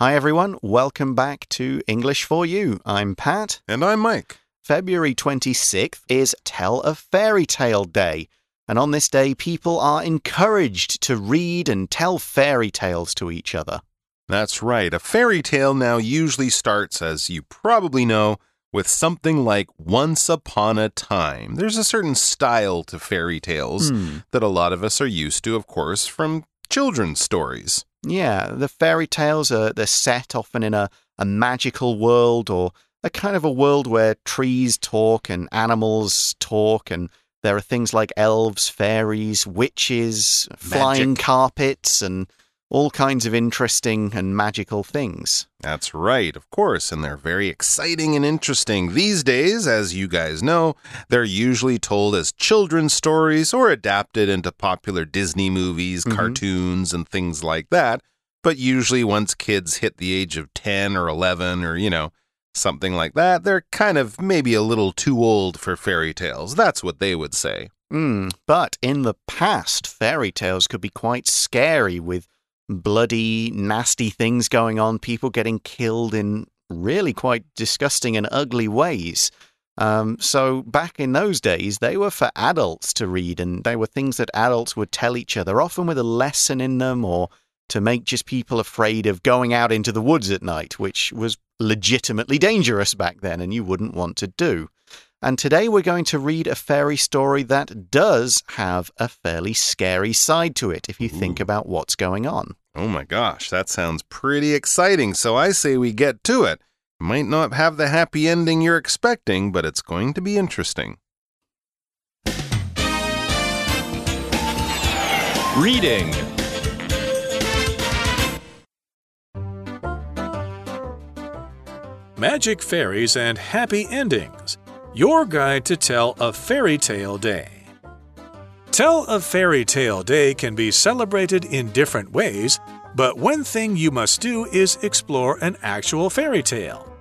Hi, everyone. Welcome back to English for You. I'm Pat. And I'm Mike. February 26th is Tell a Fairy Tale Day. And on this day, people are encouraged to read and tell fairy tales to each other. That's right. A fairy tale now usually starts, as you probably know, with something like Once Upon a Time. There's a certain style to fairy tales Hmm. that a lot of us are used to, of course, from children's stories. Yeah, the fairy tales are they're set often in a, a magical world or a kind of a world where trees talk and animals talk and there are things like elves, fairies, witches, flying carpets and all kinds of interesting and magical things. That's right, of course, and they're very exciting and interesting. These days, as you guys know, they're usually told as children's stories or adapted into popular Disney movies, Mhm. cartoons, and things like that. But usually, once kids hit the age of 10 or 11 or, you know, something like that, they're kind of maybe a little too old for fairy tales. That's what they would say. Mm, but in the past, fairy tales could be quite scary with bloody, nasty things going on, people getting killed in really quite disgusting and ugly ways. Um, so back in those days, they were for adults to read, and they were things that adults would tell each other, often with a lesson in them or to make just people afraid of going out into the woods at night, which was legitimately dangerous back then and you wouldn't want to do. And today we're going to read a fairy story that does have a fairly scary side to it if you think about what's going on. Oh my gosh, that sounds pretty exciting. So I say we get to it. Might not have the happy ending you're expecting, but it's going to be interesting. Reading. Magic Fairies and Happy Endings. Your guide to Tell a Fairy Tale Day. Tell a Fairy Tale Day can be celebrated in different ways, but one thing you must do is explore an actual fairy tale.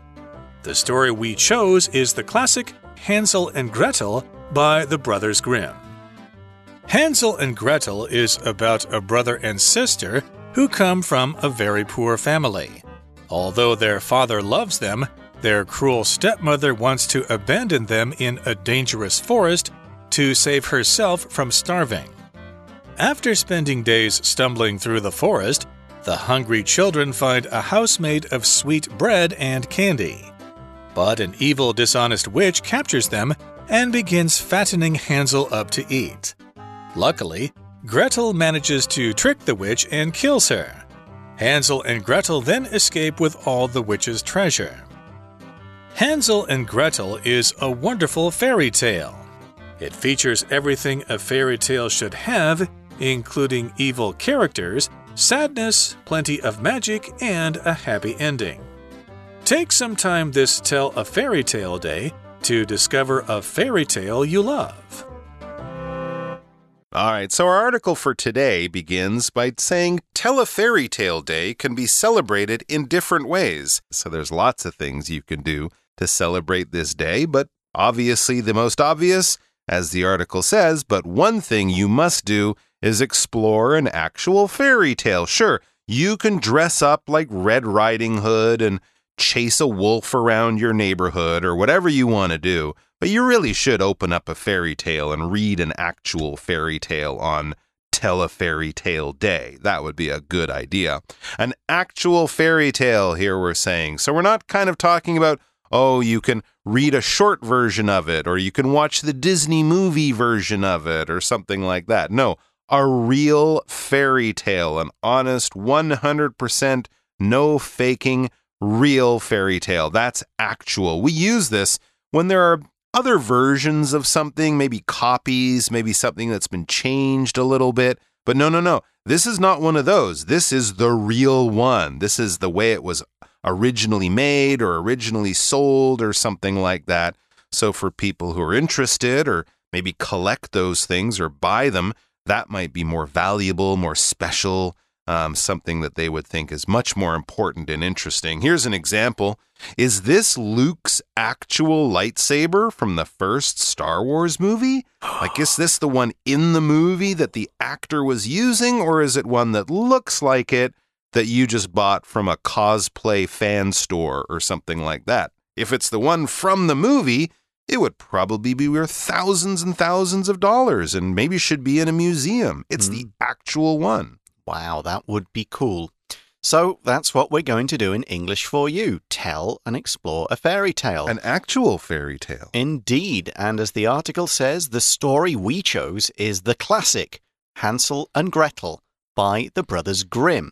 The story we chose is the classic Hansel and Gretel by the Brothers Grimm. Hansel and Gretel is about a brother and sister who come from a very poor family. Although their father loves them, their cruel stepmother wants to abandon them in a dangerous forest to save herself from starving. After spending days stumbling through the forest, the hungry children find a house made of sweet bread and candy. But an evil, dishonest witch captures them and begins fattening Hansel up to eat. Luckily, Gretel manages to trick the witch and kills her. Hansel and Gretel then escape with all the witch's treasure. Hansel and Gretel is a wonderful fairy tale. It features everything a fairy tale should have, including evil characters, sadness, plenty of magic, and a happy ending. Take some time this Tell a Fairy Tale Day to discover a fairy tale you love. All right, so our article for today begins by saying Tell a Fairy Tale Day can be celebrated in different ways. So there's lots of things you can do to celebrate this day, but obviously the most obvious, as the article says, but one thing you must do is explore an actual fairy tale. Sure, you can dress up like Red Riding Hood and chase a wolf around your neighborhood or whatever you want to do, but you really should open up a fairy tale and read an actual fairy tale on Tell a Fairy Tale Day. That would be a good idea. An actual fairy tale, here we're saying. So we're not kind of talking about, oh, you can read a short version of it, or you can watch the Disney movie version of it, or something like that. No, a real fairy tale, an honest 100% no faking real fairy tale. That's actual. We use this when there are other versions of something, maybe copies, maybe something that's been changed a little bit. But no, no, no. This is not one of those. This is the real one. This is the way it was originally made or originally sold or something like that. So for people who are interested or maybe collect those things or buy them, that might be more valuable, more special, um, something that they would think is much more important and interesting. Here's an example. Is this Luke's actual lightsaber from the first Star Wars movie? Like, is this the one in the movie that the actor was using, or is it one that looks like it that you just bought from a cosplay fan store or something like that. If it's the one from the movie, it would probably be worth thousands and thousands of dollars and maybe should be in a museum. It's the actual one. Wow, that would be cool. So that's what we're going to do in English for you tell and explore a fairy tale. An actual fairy tale. Indeed, and as the article says, the story we chose is the classic Hansel and Gretel by the Brothers Grimm.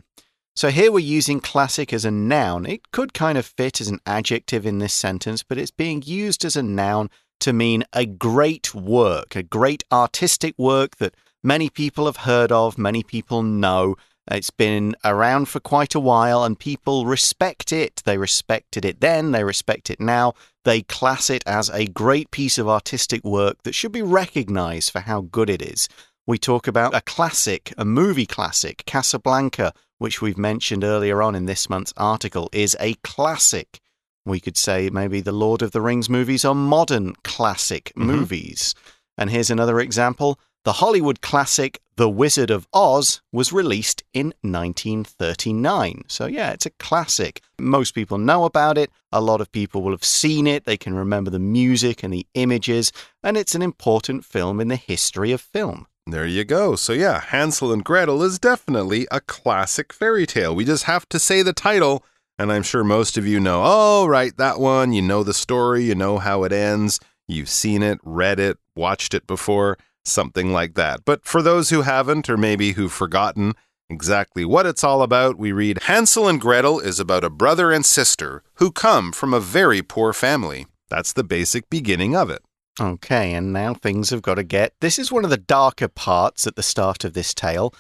So here we're using classic as a noun. It could kind of fit as an adjective in this sentence, but it's being used as a noun to mean a great work, a great artistic work that many people have heard of, many people know. It's been around for quite a while and people respect it. They respected it then, they respect it now. They class it as a great piece of artistic work that should be recognized for how good it is. We talk about a classic, a movie classic, Casablanca, which we've mentioned earlier on in this month's article, is a classic. We could say maybe the Lord of the Rings movies are modern classic Mhm. movies. And here's another example. The Hollywood classic The Wizard of Oz was released in 1939. So, yeah, it's a classic. Most people know about it. A lot of people will have seen it. They can remember the music and the images. And it's an important film in the history of film. There you go. So, yeah, Hansel and Gretel is definitely a classic fairy tale. We just have to say the title, and I'm sure most of you know, oh, right, that one. You know the story, you know how it ends, you've seen it, read it, watched it before, something like that. But for those who haven't, or maybe who've forgotten exactly what it's all about, we read Hansel and Gretel is about a brother and sister who come from a very poor family. That's the basic beginning of it. Okay, and now things have got to get. This is one of the darker parts at the start of this tale.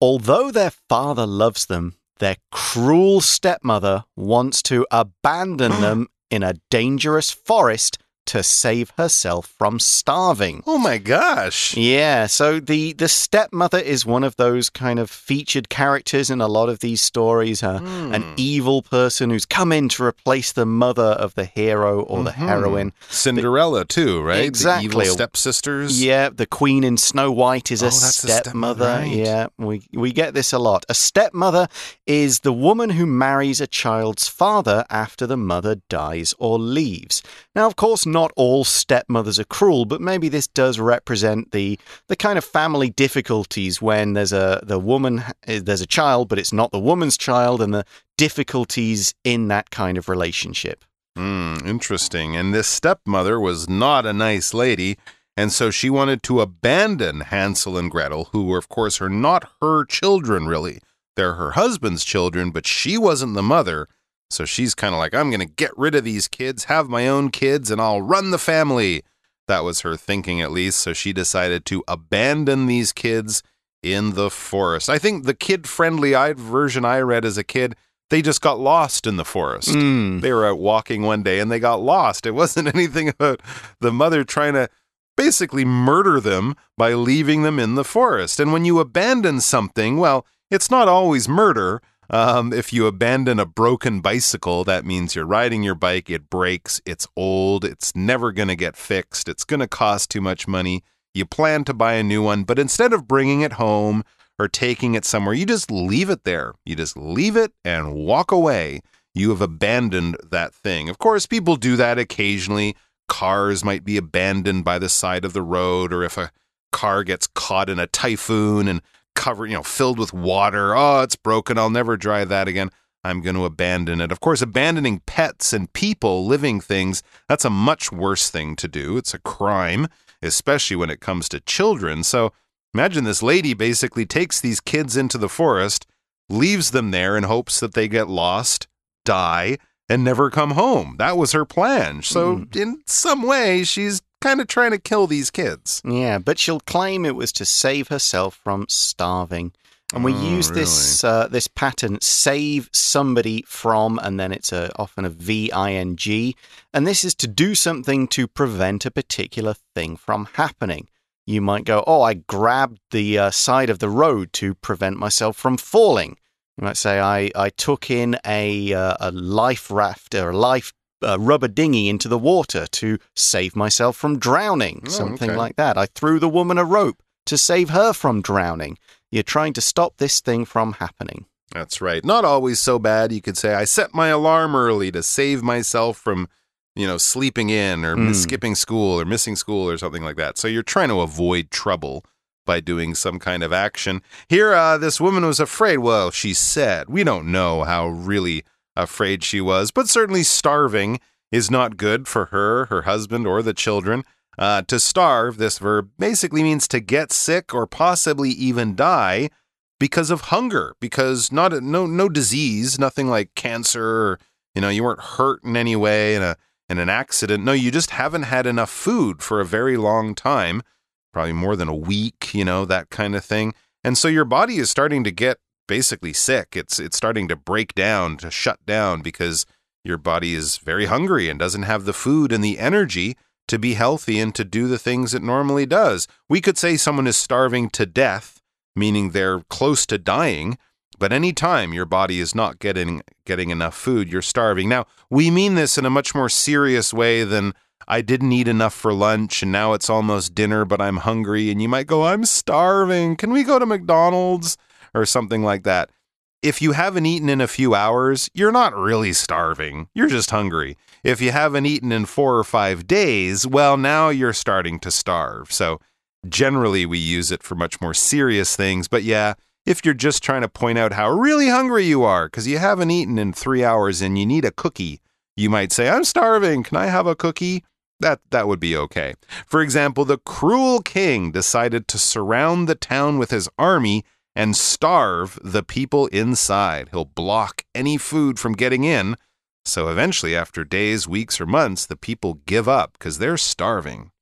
Although their father loves them, their cruel stepmother wants to abandon them in a dangerous forest to save herself from starving. Oh my gosh. Yeah, so the the stepmother is one of those kind of featured characters in a lot of these stories. Uh, An Hmm. evil person who's come in to replace the mother of the hero or the Mhm. heroine. Cinderella too, right? Exactly. The evil stepsisters. Yeah, the queen in Snow White is Oh, a that's a stepmother. stepmother, right. Yeah, we we get this a lot. A stepmother is the woman who marries a child's father after the mother dies or leaves. Now, of course, not all stepmothers are cruel, but maybe this does represent the the kind of family difficulties when there's a the woman there's a child, but it's not the woman's child, and the difficulties in that kind of relationship. Hmm, interesting. And this stepmother was not a nice lady, and so she wanted to abandon Hansel and Gretel, who were, of course, are not her children, really. They're her husband's children, but she wasn't the mother. So she's kind of like, I'm going to get rid of these kids, have my own kids, and I'll run the family. That was her thinking, at least. So she decided to abandon these kids in the forest. I think the kid friendly version I read as a kid, they just got lost in the forest Mm. they were out walking one day and they got lost. It wasn't anything about the mother trying to basically murder them by leaving them in the forest. And when you abandon something, well, it's not always murder. Um, if you abandon a broken bicycle, that means you're riding your bike, it breaks, it's old, it's never going to get fixed, it's going to cost too much money. You plan to buy a new one, but instead of bringing it home or taking it somewhere, you just leave it there. You just leave it and walk away you have abandoned that thing. Of course, people do that occasionally. Cars might be abandoned by the side of the road, or if a car gets caught in a typhoon and covered, you know, filled with water. Oh, it's broken. I'll never dry that again. I'm going to abandon it. Of course, abandoning pets and people, living things, that's a much worse thing to do. It's a crime, especially when it comes to children. So imagine this lady basically takes these kids into the forest, leaves them there in hopes that they get lost, die, and never come home. That was her plan. So, in some way, she's kind of trying to kill these kids. Yeah, but she'll claim it was to save herself from starving. And we Oh, use this uh, this pattern save somebody from, and then it's a, often a V I N G, and this is to do something to prevent a particular thing from happening. You might go, "Oh, I grabbed the uh, side of the road to prevent myself from falling." You might say, "I I took in a uh, a life raft or a life uh, rubber dinghy into the water to save myself from drowning." Oh, something okay. like that. I threw the woman a rope to save her from drowning. You're trying to stop this thing from happening. That's right. Not always so bad. You could say, I set my alarm early to save myself from, you know, sleeping in or Mm. skipping school or missing school or something like that. So you're trying to avoid trouble by doing some kind of action. Here, uh, this woman was afraid. Well, she said, we don't know how really afraid she was, but certainly starving is not good for her, her husband, or the children. Uh, to starve, this verb basically means to get sick or possibly even die because of hunger, because not no no disease, nothing like cancer, or, you know, you weren't hurt in any way in a in an accident. No, you just haven't had enough food for a very long time, probably more than a week, you know, that kind of thing. And so your body is starting to get basically sick. It's it's starting to break down, to shut down because your body is very hungry and doesn't have the food and the energy to be healthy and to do the things it normally does. We could say someone is starving to death, meaning they're close to dying, but any time your body is not getting getting enough food, you're starving. Now, we mean this in a much more serious way than I didn't eat enough for lunch and now it's almost dinner, but I'm hungry. And you might go, I'm starving. Can we go to McDonald's? Or something like that. If you haven't eaten in a few hours, you're not really starving. You're just hungry. If you haven't eaten in four or five days, well, now you're starting to starve. So generally, we use it for much more serious things. But yeah, if you're just trying to point out how really hungry you are because you haven't eaten in three hours and you need a cookie, you might say, I'm starving. Can I have a cookie? That, that would be okay. For example, the cruel king decided to surround the town with his army and starve the people inside. He'll block any food from getting in. So eventually, after days, weeks, or months, the people give up because they're starving.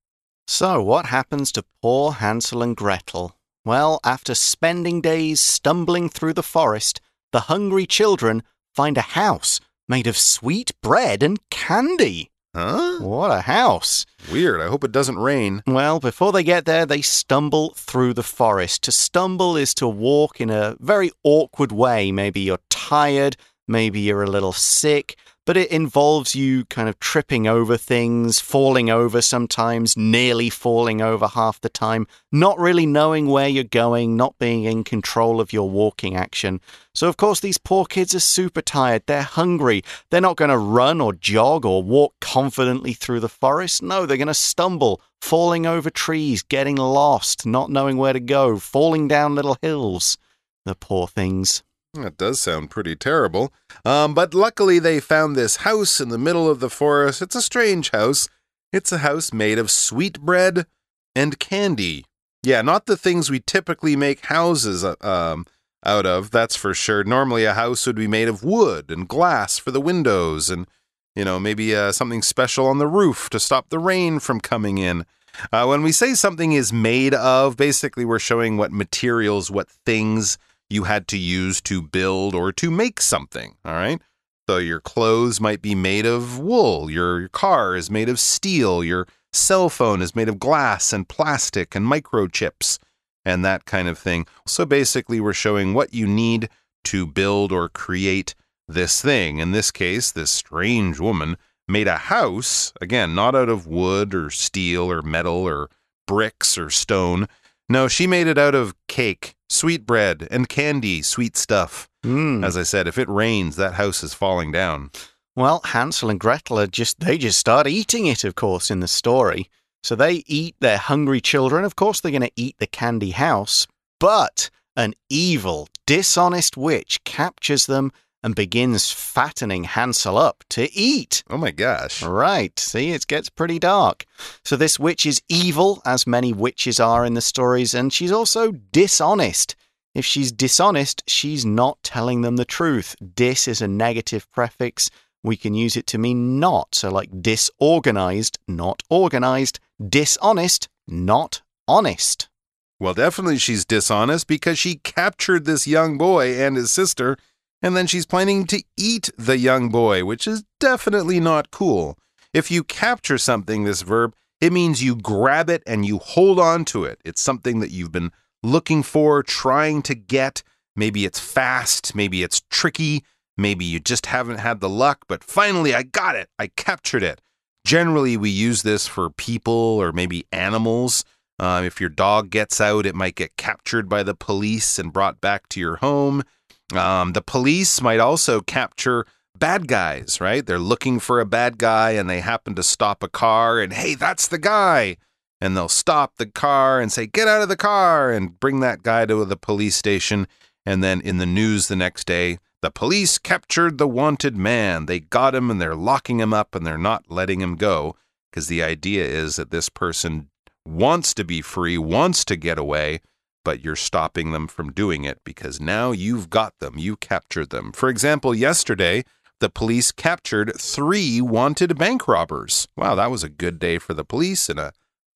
So, what happens to poor Hansel and Gretel? Well, after spending days stumbling through the forest, the hungry children find a house made of sweet bread and candy. Huh? What a house! Weird. I hope it doesn't rain. Well, before they get there, they stumble through the forest. To stumble is to walk in a very awkward way. Maybe you're tired, maybe you're a little sick, but it involves you kind of tripping over things, falling over sometimes, nearly falling over half the time, not really knowing where you're going, not being in control of your walking action. So, of course, these poor kids are super tired. They're hungry. They're not going to run or jog or walk confidently through the forest. No, they're going to stumble, falling over trees, getting lost, not knowing where to go, falling down little hills. The poor things. That does sound pretty terrible. Um, but luckily, they found this house in the middle of the forest. It's a strange house. It's a house made of sweet bread and candy. Yeah, not the things we typically make houses uh, um, out of, that's for sure. Normally, a house would be made of wood and glass for the windows and, you know, maybe uh, something special on the roof to stop the rain from coming in. Uh, when we say something is made of, basically, we're showing what materials, what things you had to use to build or to make something. All right. So your clothes might be made of wool, your, car is made of steel, your cell phone is made of glass and plastic and microchips and that kind of thing. So basically, we're showing what you need to build or create this thing. In this case, this strange woman made a house, again, not out of wood or steel or metal or bricks or stone. No, she made it out of cake, sweet bread, and candy, sweet stuff. Hmm. As I said, if it rains, that house is falling down. Well, Hansel and Gretel are just, they just start eating it, of course, in the story. So they eat their hungry children. Of course, they're going to eat the candy house. But an evil, dishonest witch captures them and begins fattening Hansel up to eat. Oh my gosh. Right. See, it gets pretty dark. So this witch is evil, as many witches are in the stories, and she's also dishonest. If she's dishonest, she's not telling them the truth. Dis is a negative prefix. We can use it to mean not. So, like disorganized, not organized. Dishonest, not honest. Well, definitely she's dishonest because she captured this young boy and his sister, and then she's planning to eat the young boy, which is definitely not cool. If you capture something, this verb, it means you grab it and you hold on to it. It's something that you've been looking for, trying to get. Maybe it's fast, maybe it's tricky, maybe you just haven't had the luck, but finally I got it. I captured it. Generally, we use this for people or maybe animals. Uh, if your dog gets out, it might get captured by the police and brought back to your home. Um, the police might also capture bad guys, right? They're looking for a bad guy and they happen to stop a car and, hey, that's the guy. And they'll stop the car and say, get out of the car and bring that guy to the police station. And then in the news the next day, the police captured the wanted man. They got him and they're locking him up and they're not letting him go because the idea is that this person wants to be free, wants to get away, but you're stopping them from doing it because now you've got them, you captured them. For example, yesterday, the police captured three wanted bank robbers. Wow, that was a good day for the police and a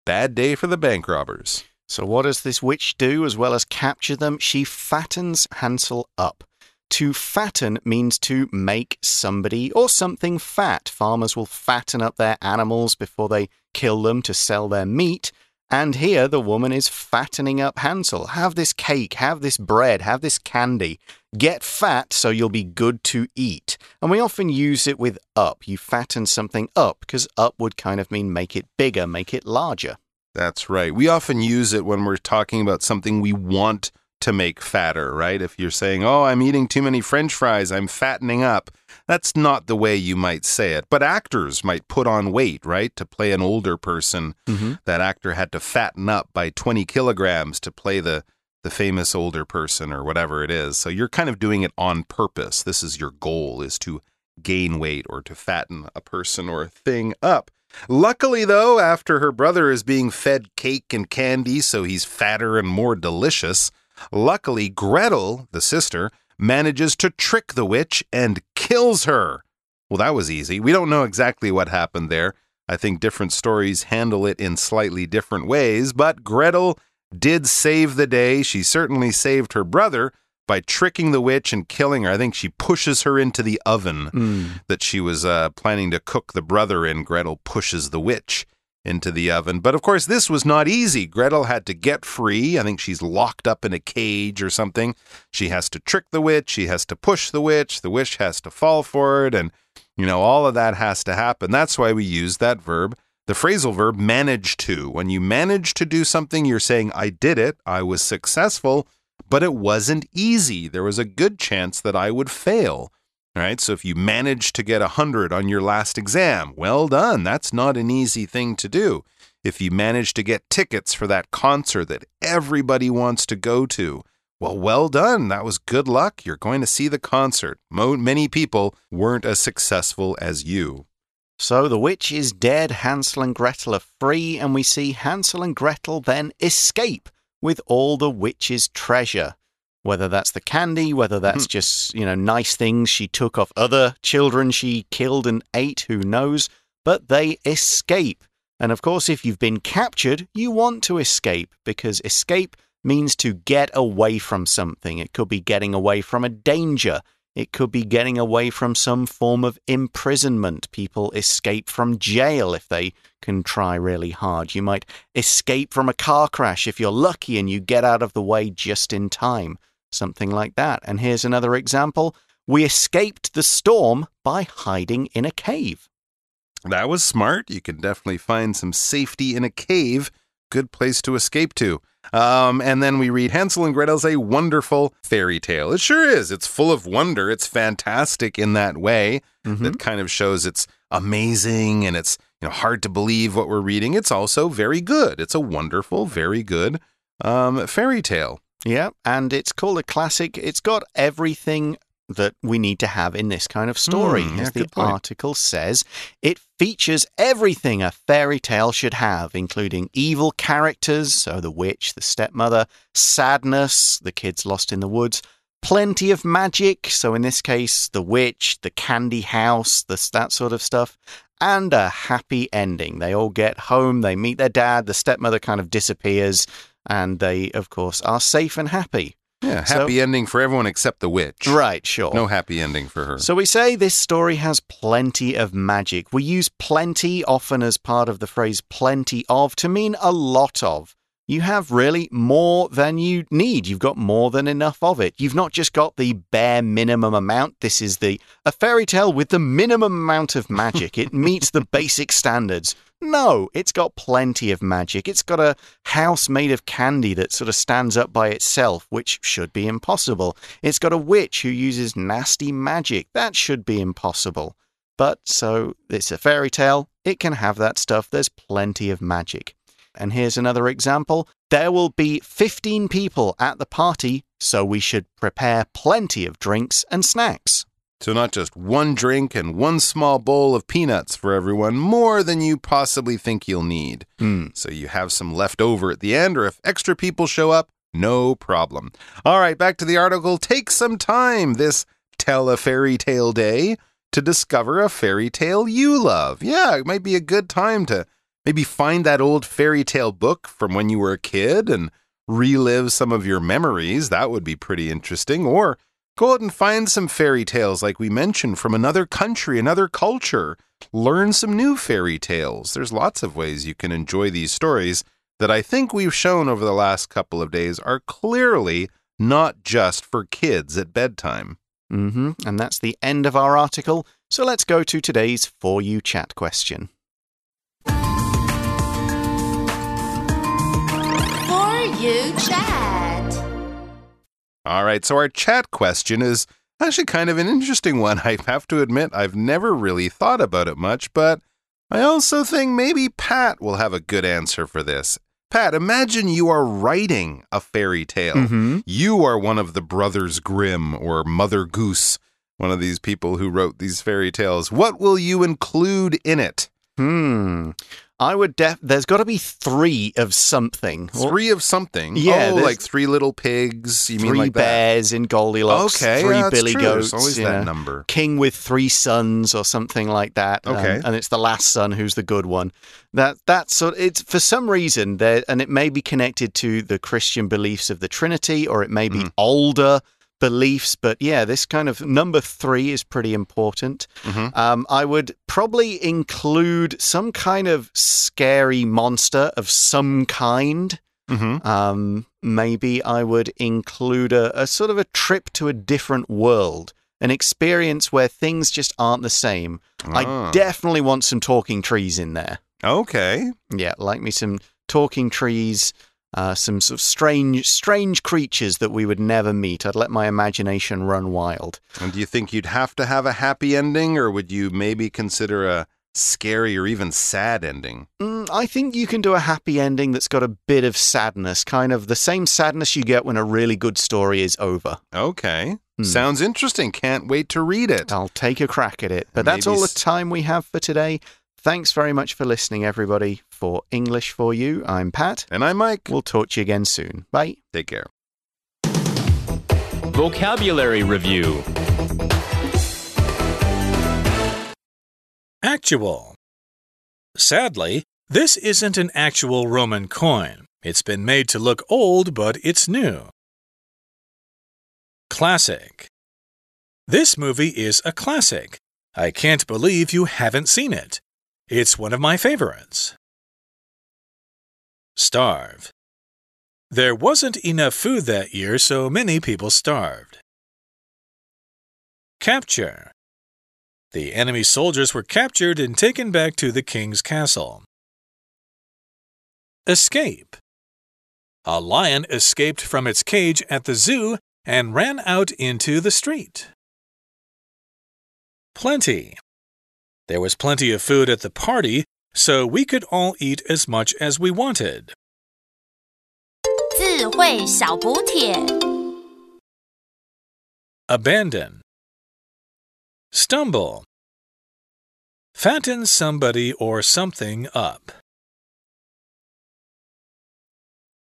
bad day for the bank robbers. So, what does this witch do as well as capture them? She fattens Hansel up. To fatten means to make somebody or something fat. Farmers will fatten up their animals before they kill them to sell their meat. And here the woman is fattening up Hansel. Have this cake, have this bread, have this candy. Get fat so you'll be good to eat. And we often use it with up. You fatten something up because up would kind of mean make it bigger, make it larger. That's right. We often use it when we're talking about something we want to make fatter, right? If you're saying, oh, I'm eating too many french fries, I'm fattening up, that's not the way you might say it. But actors might put on weight, right? To play an older person, Mm-hmm. that actor had to fatten up by 20 kilograms to play the, the famous older person or whatever it is. So you're kind of doing it on purpose. This is your goal, is to gain weight or to fatten a person or a thing up. Luckily, though, after her brother is being fed cake and candy so he's fatter and more delicious, luckily Gretel, the sister, manages to trick the witch and kills her. Well, that was easy. We don't know exactly what happened there. I think different stories handle it in slightly different ways, but Gretel did save the day. She certainly saved her brother by tricking the witch and killing her. I think she pushes her into the oven Mm. that she was uh, planning to cook the brother in. Gretel pushes the witch into the oven. But of course, this was not easy. Gretel had to get free. I think she's locked up in a cage or something. She has to trick the witch. She has to push the witch. The witch has to fall for it. And, you know, all of that has to happen. That's why we use that verb. The phrasal verb manage to. When you manage to do something, you're saying, I did it, I was successful, but it wasn't easy. There was a good chance that I would fail. Right, so if you manage to get 100 on your last exam, well done. That's not an easy thing to do. If you manage to get tickets for that concert that everybody wants to go to, well, well done. That was good luck. You're going to see the concert. Mo- many people weren't as successful as you. So the witch is dead, Hansel and Gretel are free, and we see Hansel and Gretel then escape with all the witch's treasure. Whether that's the candy, whether that's mm-hmm. just, you know, nice things she took off other children she killed and ate, who knows? But they escape. And of course, if you've been captured, you want to escape because escape means to get away from something. It could be getting away from a danger. It could be getting away from some form of imprisonment. People escape from jail if they can try really hard. You might escape from a car crash if you're lucky and you get out of the way just in time. Something like that. And here's another example. We escaped the storm by hiding in a cave. That was smart. You can definitely find some safety in a cave. Good place to escape to. Um, and then we read Hansel and Gretel's a wonderful fairy tale. It sure is. It's full of wonder. It's fantastic in that way. That kind of shows it's amazing and it's you know hard to believe what we're reading. It's also very good. It's a wonderful, very good um, fairy tale. Yeah, and it's called a classic. It's got everything that we need to have in this kind of story. Hmm, yeah, As the article says, it features everything a fairy tale should have, including evil characters, so the witch, the stepmother, sadness, the kids lost in the woods, plenty of magic, so in this case, the witch, the candy house, this, that sort of stuff, and a happy ending. They all get home, they meet their dad, the stepmother kind of disappears, and they, of course, are safe and happy. Yeah, So- happy ending for everyone except the witch. Right, sure. No happy ending for her. So we say this story has plenty of magic. We use plenty often as part of the phrase plenty of to mean a lot of. You have really more than you need. You've got more than enough of it. You've not just got the bare minimum amount. This is the a fairy tale with the minimum amount of magic. it meets the basic standards. No, it's got plenty of magic. It's got a house made of candy that sort of stands up by itself, which should be impossible. It's got a witch who uses nasty magic. That should be impossible. But so it's a fairy tale. It can have that stuff. There's plenty of magic. And here's another example. There will be 15 people at the party, so we should prepare plenty of drinks and snacks. So, not just one drink and one small bowl of peanuts for everyone, more than you possibly think you'll need. Mm. So, you have some left over at the end, or if extra people show up, no problem. All right, back to the article. Take some time this Tell a Fairy Tale Day to discover a fairy tale you love. Yeah, it might be a good time to maybe find that old fairy tale book from when you were a kid and relive some of your memories. That would be pretty interesting. Or Go out and find some fairy tales, like we mentioned, from another country, another culture. Learn some new fairy tales. There's lots of ways you can enjoy these stories that I think we've shown over the last couple of days are clearly not just for kids at bedtime. hmm And that's the end of our article. So let's go to today's For You Chat question. For you chat. All right, so our chat question is actually kind of an interesting one. I have to admit, I've never really thought about it much, but I also think maybe Pat will have a good answer for this. Pat, imagine you are writing a fairy tale. Mhm. You are one of the Brothers Grimm or Mother Goose, one of these people who wrote these fairy tales. What will you include in it? Hmm. I would def. There's got to be three of something. Three of something. Yeah, oh, there's- like three little pigs. You three mean like that? bears in Goldilocks. Okay, Three yeah, billy true. goats. There's always that know, number. King with three sons or something like that. um, Okay. and it's the last son who's the good one. That that's sort. It's for some reason there, and it may be connected to the Christian beliefs of the Trinity, or it may be Mhm. older beliefs. But yeah, this kind of number three is pretty important. Mhm. Um, I would probably include some kind of scary monster of some kind. Mm-hmm. Um, maybe I would include a, a sort of a trip to a different world, an experience where things just aren't the same. I Ah. definitely want some talking trees in there. Okay. Yeah, like me some talking trees, uh, some sort of strange, strange creatures that we would never meet. I'd let my imagination run wild. And do you think you'd have to have a happy ending, or would you maybe consider a scary or even sad ending? Mm, I think you can do a happy ending that's got a bit of sadness, kind of the same sadness you get when a really good story is over. Okay. Hmm. Sounds interesting. Can't wait to read it. I'll take a crack at it. But that's all the time we have for today. Thanks very much for listening, everybody. For English for You, I'm Pat. And I'm Mike. We'll talk to you again soon. Bye. Take care. Vocabulary Review Actual. Sadly, this isn't an actual Roman coin. It's been made to look old, but it's new. Classic. This movie is a classic. I can't believe you haven't seen it. It's one of my favorites. Starve. There wasn't enough food that year, so many people starved. Capture. The enemy soldiers were captured and taken back to the king's castle. Escape. A lion escaped from its cage at the zoo and ran out into the street. Plenty. There was plenty of food at the party, so we could all eat as much as we wanted. 智慧小补帖。 Abandon. Stumble. Fatten somebody or something up.